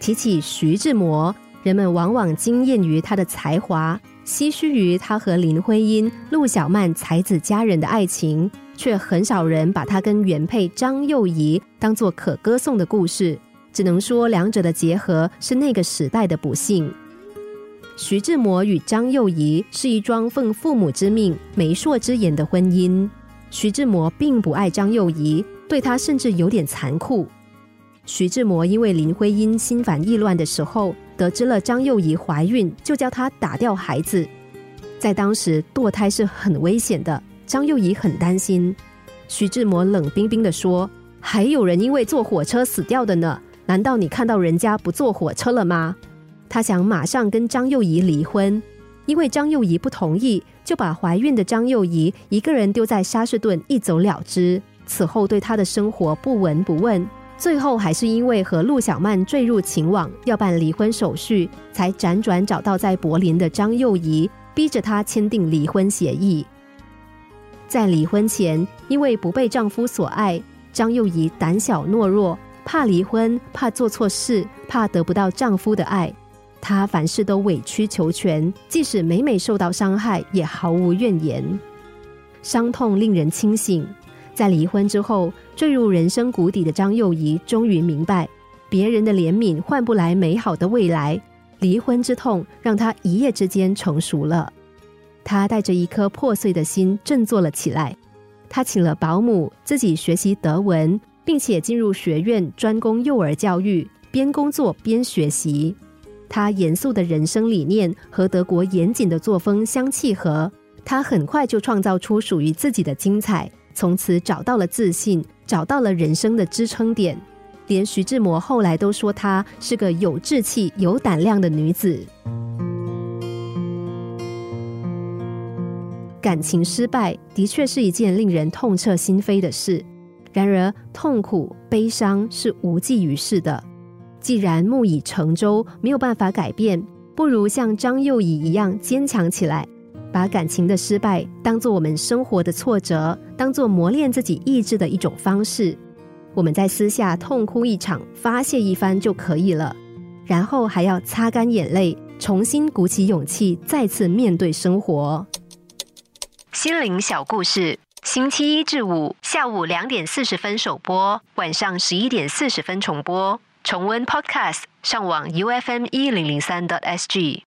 提起徐志摩，人们往往惊艳于他的才华，唏嘘于他和林徽因、陆小曼才子佳人的爱情，却很少人把他跟原配张幼仪当作可歌颂的故事。只能说两者的结合是那个时代的不幸。徐志摩与张幼仪是一桩奉父母之命、媒妁之言的婚姻。徐志摩并不爱张幼仪，对他甚至有点残酷。徐志摩因为林徽因心烦意乱的时候，得知了张幼仪怀孕，就叫她打掉孩子。在当时，堕胎是很危险的，张幼仪很担心。徐志摩冷冰冰的说：“还有人因为坐火车死掉的呢，难道你看到人家不坐火车了吗？”他想马上跟张幼仪离婚，因为张幼仪不同意，就把怀孕的张幼仪一个人丢在沙士顿，一走了之。此后对他的生活不闻不问，最后还是因为和陆小曼坠入情网，要办离婚手续，才辗转找到在柏林的张幼仪，逼着她签订离婚协议。在离婚前，因为不被丈夫所爱，张幼仪胆小懦弱，怕离婚，怕做错事，怕得不到丈夫的爱。她凡事都委曲求全，即使每每受到伤害，也毫无怨言。伤痛令人清醒。在离婚之后，坠入人生谷底的张幼仪终于明白，别人的怜悯换不来美好的未来。离婚之痛让她一夜之间成熟了。她带着一颗破碎的心振作了起来。她请了保姆，自己学习德文，并且进入学院专攻幼儿教育，边工作边学习。他严肃的人生理念和德国严谨的作风相契合，他很快就创造出属于自己的精彩，从此找到了自信，找到了人生的支撑点。连徐志摩后来都说她是个有志气、有胆量的女子。感情失败的确是一件令人痛彻心扉的事，然而痛苦、悲伤是无济于事的。既然木已成舟，没有办法改变，不如像张幼仪一样坚强起来，把感情的失败当做我们生活的挫折，当做磨练自己意志的一种方式。我们在私下痛哭一场，发泄一番就可以了，然后还要擦干眼泪，重新鼓起勇气，再次面对生活。心灵小故事，星期一至五下午两点四十分首播，晚上十一点四十分重播。重温 Podcast，上网 U F M 一零零三 t S G。